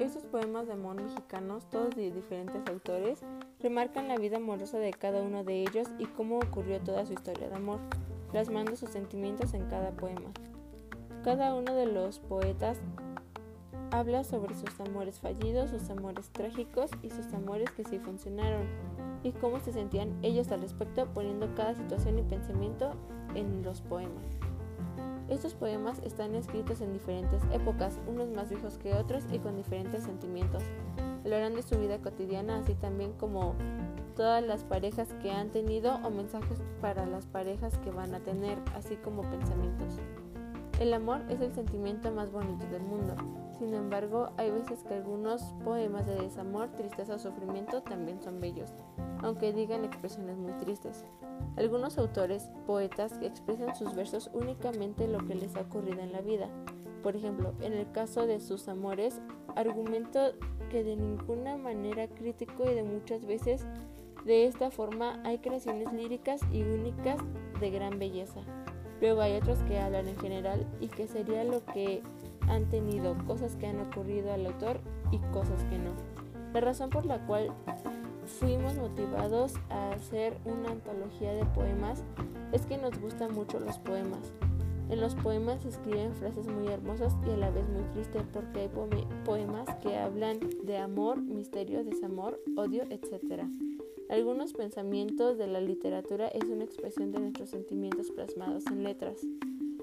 Estos poemas de amor mexicanos, todos de diferentes autores, remarcan la vida amorosa de cada uno de ellos y cómo ocurrió toda su historia de amor, plasmando sus sentimientos en cada poema. Cada uno de los poetas habla sobre sus amores fallidos, sus amores trágicos y sus amores que sí funcionaron, y cómo se sentían ellos al respecto poniendo cada situación y pensamiento en los poemas. Estos poemas están escritos en diferentes épocas, unos más viejos que otros y con diferentes sentimientos. Hablarán de su vida cotidiana, así también como todas las parejas que han tenido o mensajes para las parejas que van a tener, así como pensamientos. El amor es el sentimiento más bonito del mundo. Sin embargo, hay veces que algunos poemas de desamor, tristeza o sufrimiento también son bellos, aunque digan expresiones muy tristes. Algunos autores, poetas, expresan sus versos únicamente lo que les ha ocurrido en la vida. Por ejemplo, en el caso de sus amores, argumento que de ninguna manera crítico y de muchas veces de esta forma hay creaciones líricas y únicas de gran belleza. Luego hay otros que hablan en general y que sería lo que han tenido, cosas que han ocurrido al autor y cosas que no. La razón por la cual fuimos motivados a hacer una antología de poemas es que nos gustan mucho los poemas. En los poemas se escriben frases muy hermosas y a la vez muy tristes porque hay poemas que hablan de amor, misterio, desamor, odio, etc. Algunos pensamientos de la literatura es una expresión de nuestros sentimientos plasmados en letras.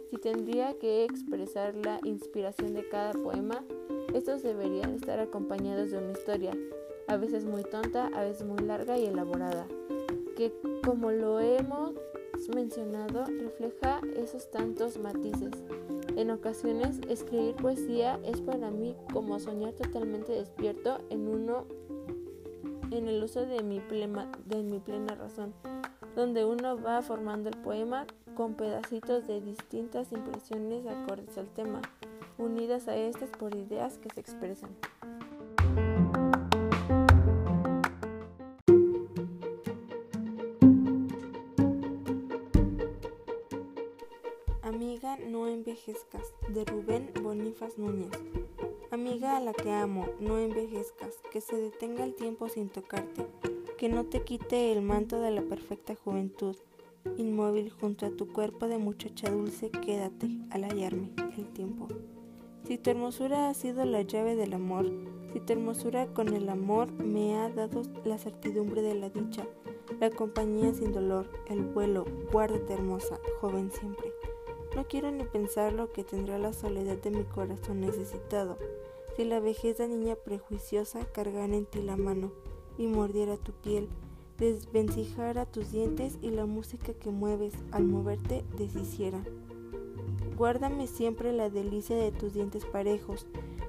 Si tendría que expresar la inspiración de cada poema, estos deberían estar acompañados de una historia, a veces muy tonta, a veces muy larga y elaborada, que como lo hemos mencionado refleja esos tantos matices. En ocasiones escribir poesía es para mí como soñar totalmente despierto en uno en el uso de mi, plena, de mi plena razón, donde uno va formando el poema con pedacitos de distintas impresiones acordes al tema, unidas a estas por ideas que se expresan. Amiga, no envejezcas, de Rubén Bonifaz Núñez. Amiga a la que amo, no envejezcas, que se detenga el tiempo sin tocarte, que no te quite el manto de la perfecta juventud. Inmóvil junto a tu cuerpo de muchacha dulce, quédate al hallarme el tiempo. Si tu hermosura ha sido la llave del amor, si tu hermosura con el amor me ha dado la certidumbre de la dicha, la compañía sin dolor, el vuelo, guárdate hermosa, joven siempre. No quiero ni pensar lo que tendrá la soledad de mi corazón necesitado, si la vejez de niña prejuiciosa cargara en ti la mano y mordiera tu piel, desvencijara tus dientes y la música que mueves al moverte deshiciera. Guárdame siempre la delicia de tus dientes parejos,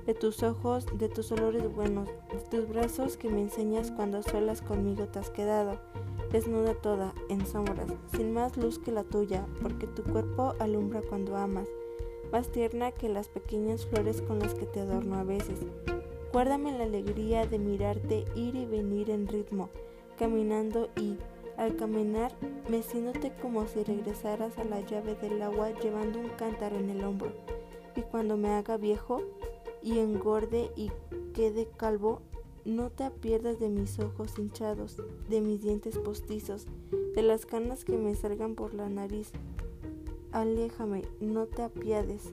de tus ojos, de tus olores buenos, de tus brazos que me enseñas cuando solas conmigo te has quedado, desnuda toda, en sombras, sin más luz que la tuya, porque tu cuerpo alumbra cuando amas, más tierna que las pequeñas flores con las que te adorno a veces. Guárdame la alegría de mirarte ir y venir en ritmo, caminando y, al caminar, meciéndote como si regresaras a la llave del agua llevando un cántaro en el hombro. Y cuando me haga viejo y engorde y quede calvo, no te pierdas de mis ojos hinchados, de mis dientes postizos, de las canas que me salgan por la nariz, Aléjame, no te apiades,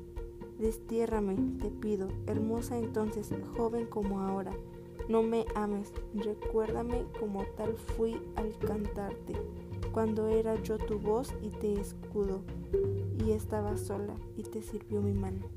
destiérrame, te pido, hermosa entonces, joven como ahora. No me ames, recuérdame como tal fui al cantarte, cuando era yo tu voz y te escudo, y estaba sola y te sirvió mi mano.